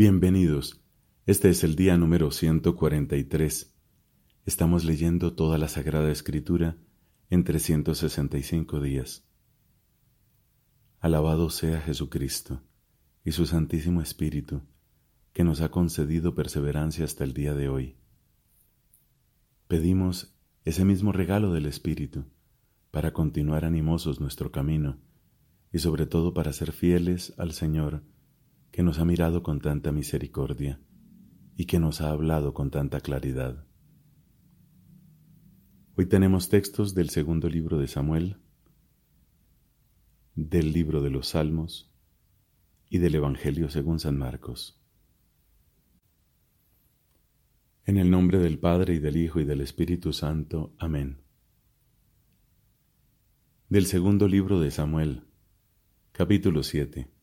Bienvenidos. Este es el día número 143. Estamos leyendo toda la Sagrada Escritura en 365 días. Alabado sea Jesucristo y su Santísimo Espíritu, que nos ha concedido perseverancia hasta el día de hoy. Pedimos ese mismo regalo del Espíritu para continuar animosos nuestro camino y sobre todo para ser fieles al Señor que nos ha mirado con tanta misericordia y que nos ha hablado con tanta claridad. Hoy tenemos textos del segundo libro de Samuel, del libro de los Salmos y del Evangelio según San Marcos. En el nombre del Padre y del Hijo y del Espíritu Santo. Amén. Del segundo libro de Samuel, capítulo 7.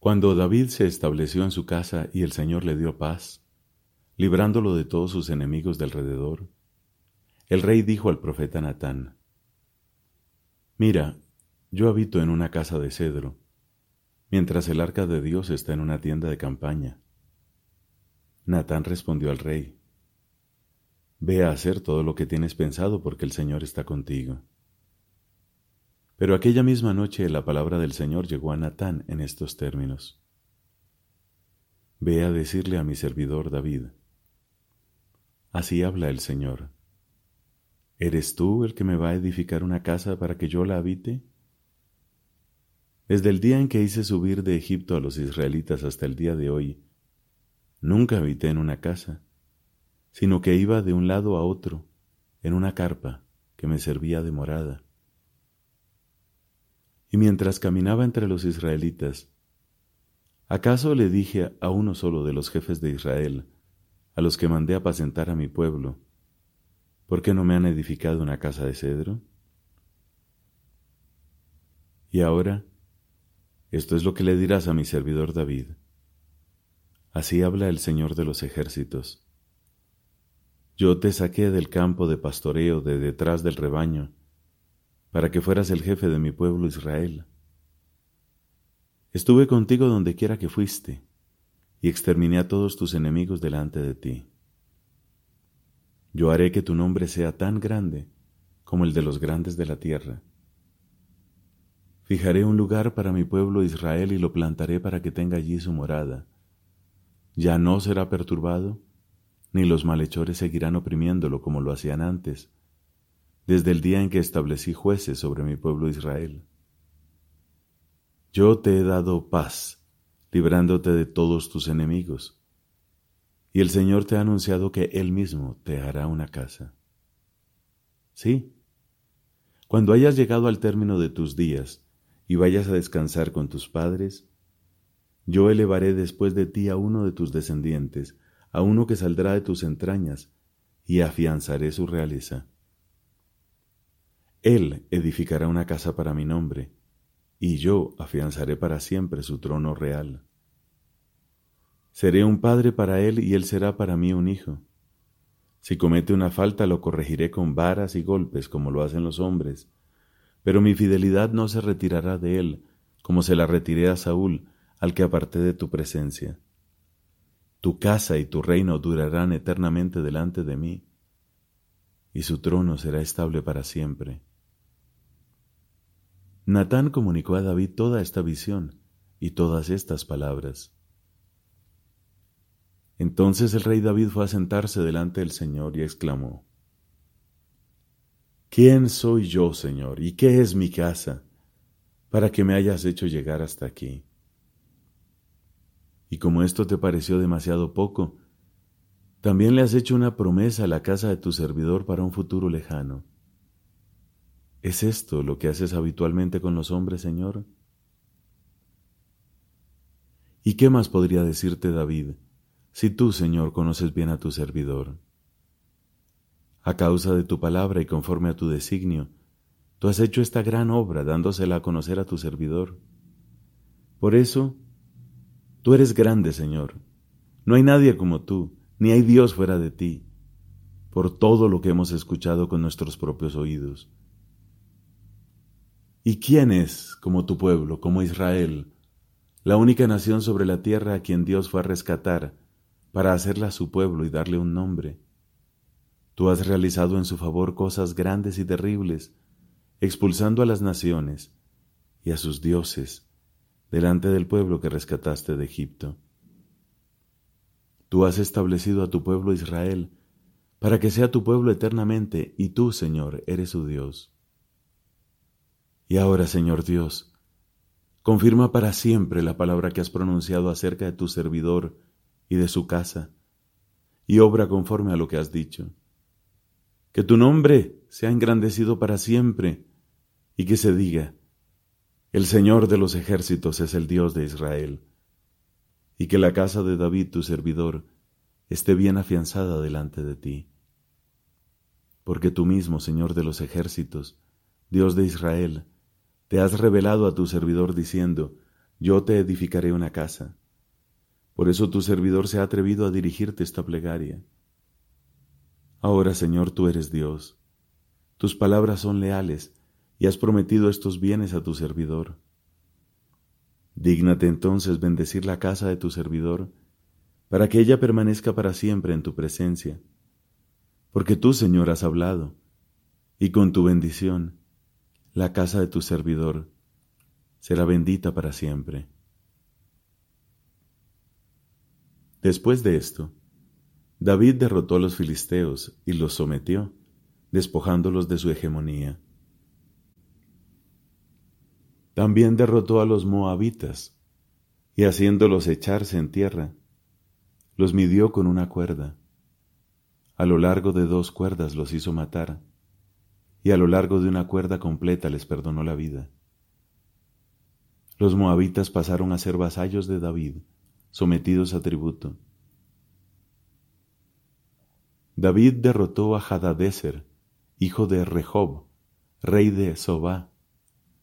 Cuando David se estableció en su casa y el Señor le dio paz, librándolo de todos sus enemigos de alrededor, el rey dijo al profeta Natán, Mira, yo habito en una casa de cedro, mientras el arca de Dios está en una tienda de campaña. Natán respondió al rey, Ve a hacer todo lo que tienes pensado porque el Señor está contigo. Pero aquella misma noche la palabra del Señor llegó a Natán en estos términos. Ve a decirle a mi servidor David, así habla el Señor. ¿Eres tú el que me va a edificar una casa para que yo la habite? Desde el día en que hice subir de Egipto a los israelitas hasta el día de hoy, nunca habité en una casa, sino que iba de un lado a otro, en una carpa que me servía de morada y mientras caminaba entre los israelitas, ¿acaso le dije a uno solo de los jefes de Israel, a los que mandé apacentar a mi pueblo, ¿por qué no me han edificado una casa de cedro? Y ahora, esto es lo que le dirás a mi servidor David. Así habla el Señor de los ejércitos. Yo te saqué del campo de pastoreo de detrás del rebaño, para que fueras el jefe de mi pueblo Israel. Estuve contigo donde quiera que fuiste, y exterminé a todos tus enemigos delante de ti. Yo haré que tu nombre sea tan grande como el de los grandes de la tierra. Fijaré un lugar para mi pueblo Israel y lo plantaré para que tenga allí su morada. Ya no será perturbado, ni los malhechores seguirán oprimiéndolo como lo hacían antes, desde el día en que establecí jueces sobre mi pueblo Israel. Yo te he dado paz, librándote de todos tus enemigos, y el Señor te ha anunciado que Él mismo te hará una casa. Sí, cuando hayas llegado al término de tus días y vayas a descansar con tus padres, yo elevaré después de ti a uno de tus descendientes, a uno que saldrá de tus entrañas, y afianzaré su realeza. Él edificará una casa para mi nombre, y yo afianzaré para siempre su trono real. Seré un padre para él y él será para mí un hijo. Si comete una falta lo corregiré con varas y golpes como lo hacen los hombres, pero mi fidelidad no se retirará de él, como se la retiré a Saúl, al que aparté de tu presencia. Tu casa y tu reino durarán eternamente delante de mí, y su trono será estable para siempre. Natán comunicó a David toda esta visión y todas estas palabras. Entonces el rey David fue a sentarse delante del Señor y exclamó, ¿Quién soy yo, Señor, y qué es mi casa, para que me hayas hecho llegar hasta aquí? Y como esto te pareció demasiado poco, también le has hecho una promesa a la casa de tu servidor para un futuro lejano. ¿Es esto lo que haces habitualmente con los hombres, Señor? ¿Y qué más podría decirte David, si tú, Señor, conoces bien a tu servidor? A causa de tu palabra y conforme a tu designio, tú has hecho esta gran obra dándosela a conocer a tu servidor. Por eso, tú eres grande, Señor. No hay nadie como tú, ni hay Dios fuera de ti, por todo lo que hemos escuchado con nuestros propios oídos. ¿Y quién es como tu pueblo, como Israel, la única nación sobre la tierra a quien Dios fue a rescatar para hacerla su pueblo y darle un nombre. Tú has realizado en su favor cosas grandes y terribles, expulsando a las naciones y a sus dioses delante del pueblo que rescataste de Egipto. Tú has establecido a tu pueblo Israel para que sea tu pueblo eternamente, y tú, Señor, eres su Dios. Y ahora, Señor Dios, confirma para siempre la palabra que has pronunciado acerca de tu servidor y de su casa, y obra conforme a lo que has dicho. Que tu nombre sea engrandecido para siempre, y que se diga, el Señor de los ejércitos es el Dios de Israel, y que la casa de David, tu servidor, esté bien afianzada delante de ti. Porque tú mismo, Señor de los ejércitos, Dios de Israel, te has revelado a tu servidor diciendo, yo te edificaré una casa. Por eso tu servidor se ha atrevido a dirigirte esta plegaria. Ahora, Señor, tú eres Dios. Tus palabras son leales y has prometido estos bienes a tu servidor. Dígnate entonces bendecir la casa de tu servidor para que ella permanezca para siempre en tu presencia. Porque tú, Señor, has hablado, y con tu bendición, la casa de tu servidor será bendita para siempre. Después de esto, David derrotó a los filisteos y los sometió, despojándolos de su hegemonía. También derrotó a los moabitas, y haciéndolos echarse en tierra, los midió con una cuerda. A lo largo de dos cuerdas los hizo matar, y a lo largo de una cuerda completa les perdonó la vida. Los moabitas pasaron a ser vasallos de David, sometidos a tributo. David derrotó a Hadadeser, hijo de Rehob, rey de Sobá,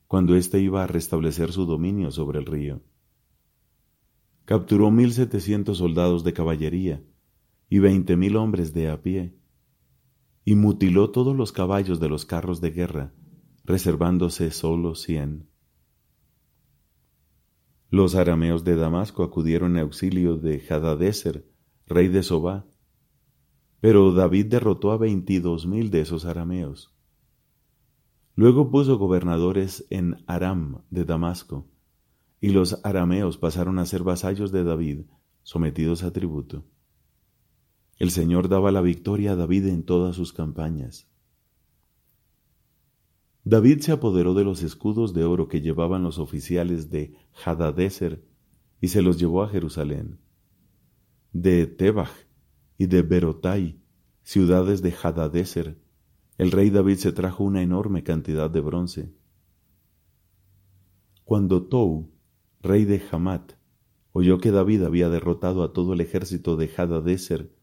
cuando éste iba a restablecer su dominio sobre el río capturó mil setecientos soldados de caballería y veinte mil hombres de a pie, y mutiló todos los caballos de los carros de guerra, reservándose solo cien. Los arameos de Damasco acudieron en auxilio de Hadadeser, rey de Sobá, pero David derrotó a veintidós mil de esos arameos. Luego puso gobernadores en Aram de Damasco, y los arameos pasaron a ser vasallos de David, sometidos a tributo. El Señor daba la victoria a David en todas sus campañas. David se apoderó de los escudos de oro que llevaban los oficiales de Hadadeser y se los llevó a Jerusalén. De Tebach y de Berotai, ciudades de Hadadeser, el rey David se trajo una enorme cantidad de bronce. Cuando Tou, rey de Hamat, oyó que David había derrotado a todo el ejército de Hadadeser,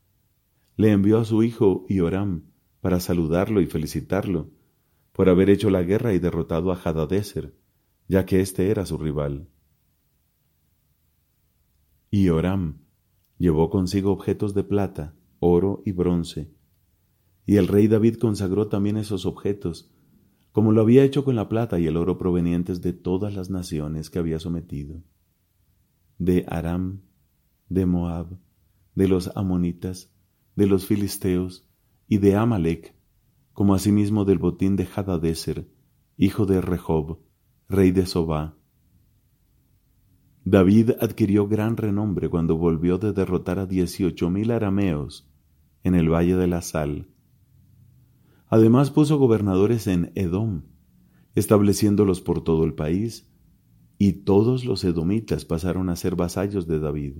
le envió a su hijo Ioram para saludarlo y felicitarlo por haber hecho la guerra y derrotado a Hadadeser, ya que éste era su rival. Ioram llevó consigo objetos de plata, oro y bronce, y el rey David consagró también esos objetos como lo había hecho con la plata y el oro provenientes de todas las naciones que había sometido, de Aram, de Moab, de los amonitas, de los filisteos y de Amalek, como asimismo del botín de Hadadeser, hijo de Rehob, rey de Sobá. David adquirió gran renombre cuando volvió de derrotar a dieciocho mil arameos en el valle de la Sal, Además puso gobernadores en Edom, estableciéndolos por todo el país, y todos los edomitas pasaron a ser vasallos de David.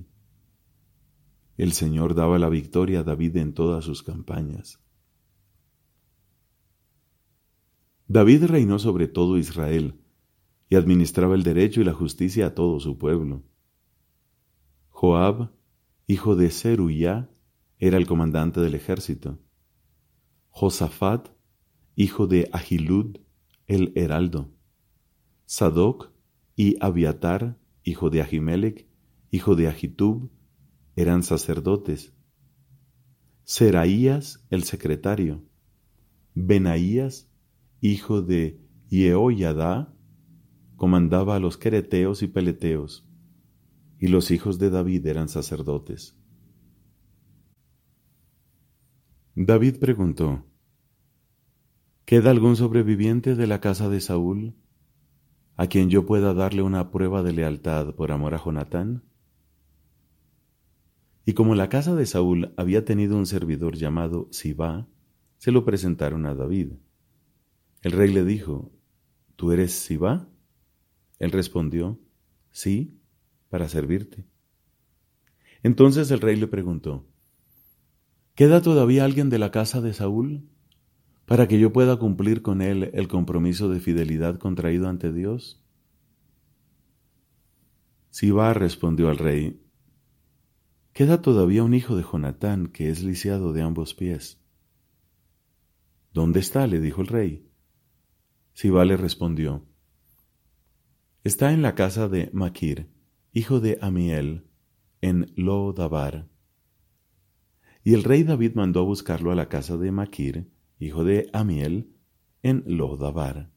El Señor daba la victoria a David en todas sus campañas. David reinó sobre todo Israel y administraba el derecho y la justicia a todo su pueblo. Joab, hijo de Zeruiah, era el comandante del ejército. Josafat, hijo de Ahilud, el heraldo, Sadoc y Abiatar, hijo de Ahimelech, hijo de Ahitub, eran sacerdotes. Seraías, el secretario, Benaías, hijo de Yehoyadá, comandaba a los quereteos y peleteos, y los hijos de David eran sacerdotes. David preguntó, ¿Queda algún sobreviviente de la casa de Saúl a quien yo pueda darle una prueba de lealtad por amor a Jonatán? Y como la casa de Saúl había tenido un servidor llamado Sibá, se lo presentaron a David. El rey le dijo, ¿Tú eres Sibá? Él respondió, Sí, para servirte. Entonces el rey le preguntó, ¿Queda todavía alguien de la casa de Saúl para que yo pueda cumplir con él el compromiso de fidelidad contraído ante Dios? Siba respondió al rey, Queda todavía un hijo de Jonatán que es lisiado de ambos pies. ¿Dónde está? le dijo el rey. Siba le respondió, Está en la casa de Maquir, hijo de Amiel, en Lo-Dabar. Y el rey David mandó a buscarlo a la casa de Maquir, hijo de Amiel, en Lo-Dabar.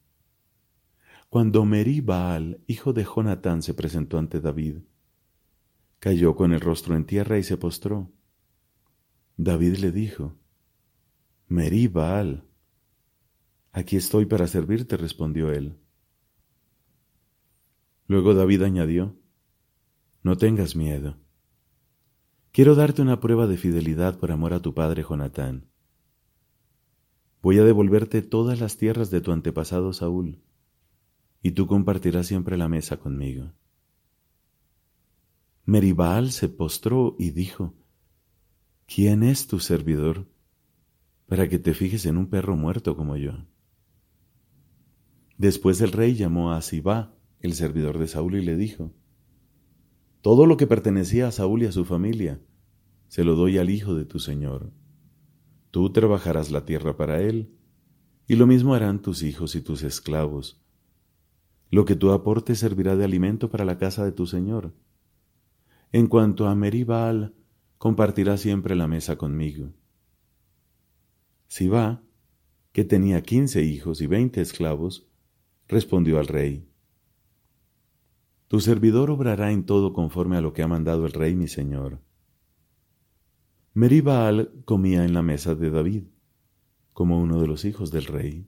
Cuando Meri Baal, hijo de Jonatán, se presentó ante David, cayó con el rostro en tierra y se postró. David le dijo, Meri Baal, aquí estoy para servirte, respondió él. Luego David añadió, No tengas miedo. Quiero darte una prueba de fidelidad por amor a tu padre Jonatán. Voy a devolverte todas las tierras de tu antepasado Saúl, y tú compartirás siempre la mesa conmigo. Meribal se postró y dijo, ¿Quién es tu servidor para que te fijes en un perro muerto como yo? Después el rey llamó a Sibá, el servidor de Saúl, y le dijo, Todo lo que pertenecía a Saúl y a su familia, se lo doy al hijo de tu Señor. Tú trabajarás la tierra para él, y lo mismo harán tus hijos y tus esclavos. Lo que tú aportes servirá de alimento para la casa de tu Señor. En cuanto a Meribal, compartirá siempre la mesa conmigo. Sibá, que tenía quince hijos y veinte esclavos, respondió al rey, tu servidor obrará en todo conforme a lo que ha mandado el rey mi señor. Meribal comía en la mesa de David, como uno de los hijos del rey.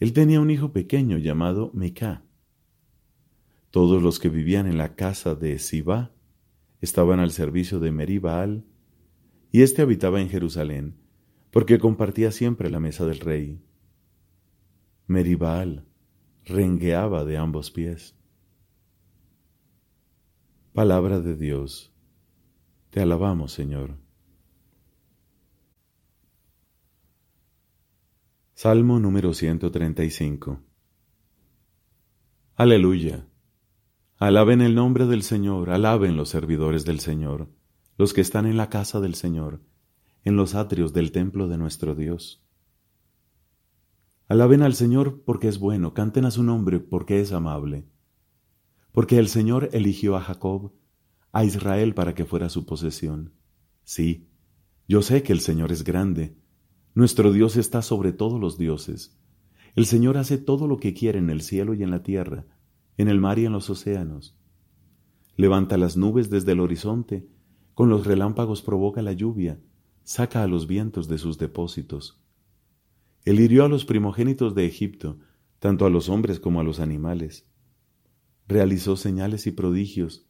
Él tenía un hijo pequeño llamado Micá. Todos los que vivían en la casa de Sibá estaban al servicio de Meribal, y éste habitaba en Jerusalén, porque compartía siempre la mesa del rey. Meribal rengueaba de ambos pies. Palabra de Dios. Te alabamos, Señor. Salmo número 135. Aleluya. Alaben el nombre del Señor, alaben los servidores del Señor, los que están en la casa del Señor, en los atrios del templo de nuestro Dios. Alaben al Señor porque es bueno, canten a su nombre porque es amable porque el Señor eligió a Jacob, a Israel para que fuera su posesión. Sí, yo sé que el Señor es grande, nuestro Dios está sobre todos los dioses. El Señor hace todo lo que quiere en el cielo y en la tierra, en el mar y en los océanos. Levanta las nubes desde el horizonte, con los relámpagos provoca la lluvia, saca a los vientos de sus depósitos. Él hirió a los primogénitos de Egipto, tanto a los hombres como a los animales realizó señales y prodigios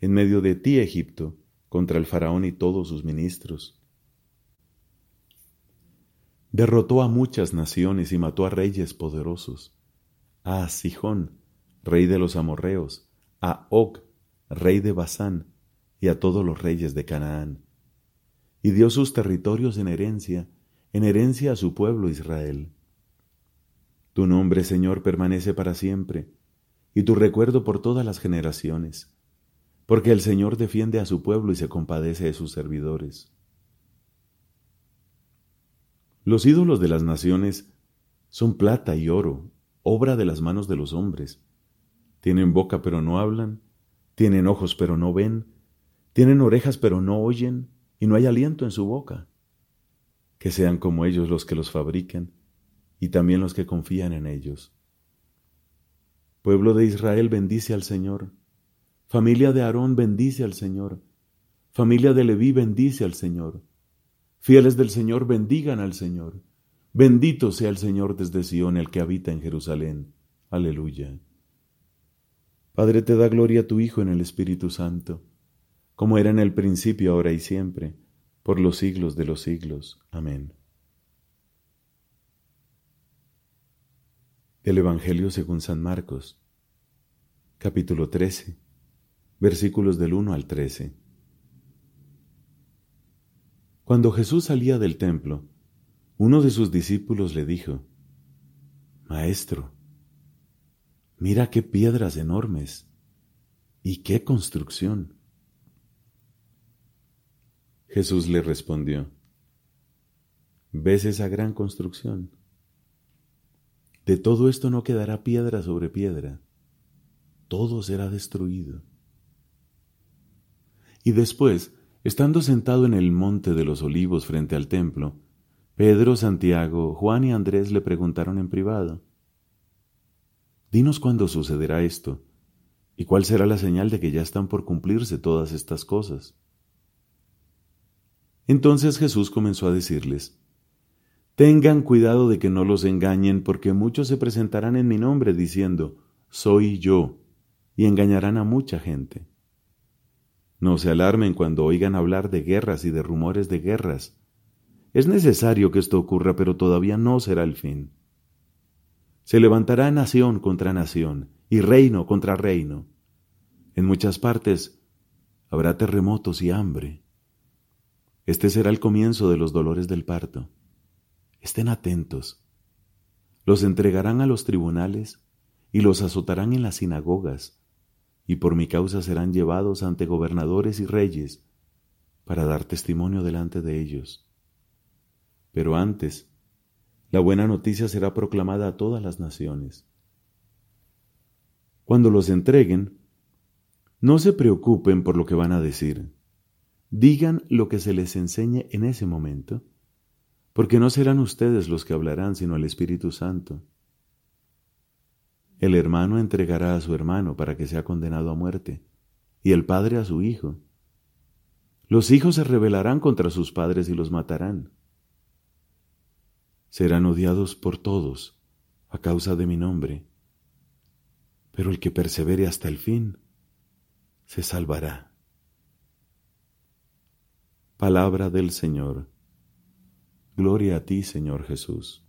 en medio de ti, Egipto, contra el faraón y todos sus ministros. Derrotó a muchas naciones y mató a reyes poderosos, a Sijón, rey de los amorreos, a Og, rey de Basán, y a todos los reyes de Canaán, y dio sus territorios en herencia, en herencia a su pueblo Israel. Tu nombre, Señor, permanece para siempre, y tu recuerdo por todas las generaciones, porque el Señor defiende a su pueblo y se compadece de sus servidores. Los ídolos de las naciones son plata y oro, obra de las manos de los hombres. Tienen boca pero no hablan, tienen ojos pero no ven, tienen orejas pero no oyen, y no hay aliento en su boca. Que sean como ellos los que los fabrican, y también los que confían en ellos. Pueblo de Israel, bendice al Señor. Familia de Aarón, bendice al Señor. Familia de Leví, bendice al Señor. Fieles del Señor, bendigan al Señor. Bendito sea el Señor desde Sión, el que habita en Jerusalén. Aleluya. Padre, te da gloria a tu Hijo en el Espíritu Santo, como era en el principio, ahora y siempre, por los siglos de los siglos. Amén. El Evangelio según San Marcos, capítulo 13, versículos del 1 al 13. Cuando Jesús salía del templo, uno de sus discípulos le dijo, Maestro, Mira qué piedras enormes y qué construcción. Jesús le respondió, ¿ves esa gran construcción? De todo esto no quedará piedra sobre piedra, todo será destruido. Y después, estando sentado en el monte de los olivos frente al templo, Pedro, Santiago, Juan y Andrés le preguntaron en privado, Dinos cuándo sucederá esto, y cuál será la señal de que ya están por cumplirse todas estas cosas. Entonces Jesús comenzó a decirles, Tengan cuidado de que no los engañen, porque muchos se presentarán en mi nombre diciendo, Soy yo, y engañarán a mucha gente. No se alarmen cuando oigan hablar de guerras y de rumores de guerras. Es necesario que esto ocurra, pero todavía no será el fin. Se levantará nación contra nación y reino contra reino. En muchas partes habrá terremotos y hambre. Este será el comienzo de los dolores del parto. Estén atentos. Los entregarán a los tribunales y los azotarán en las sinagogas, y por mi causa serán llevados ante gobernadores y reyes para dar testimonio delante de ellos. Pero antes la buena noticia será proclamada a todas las naciones. Cuando los entreguen, no se preocupen por lo que van a decir. Digan lo que se les enseñe en ese momento, porque no serán ustedes los que hablarán, sino el Espíritu Santo. El hermano entregará a su hermano para que sea condenado a muerte, y el padre a su hijo. Los hijos se rebelarán contra sus padres y los matarán serán odiados por todos a causa de mi nombre, pero el que persevere hasta el fin se salvará. Palabra del Señor. Gloria a ti, Señor Jesús.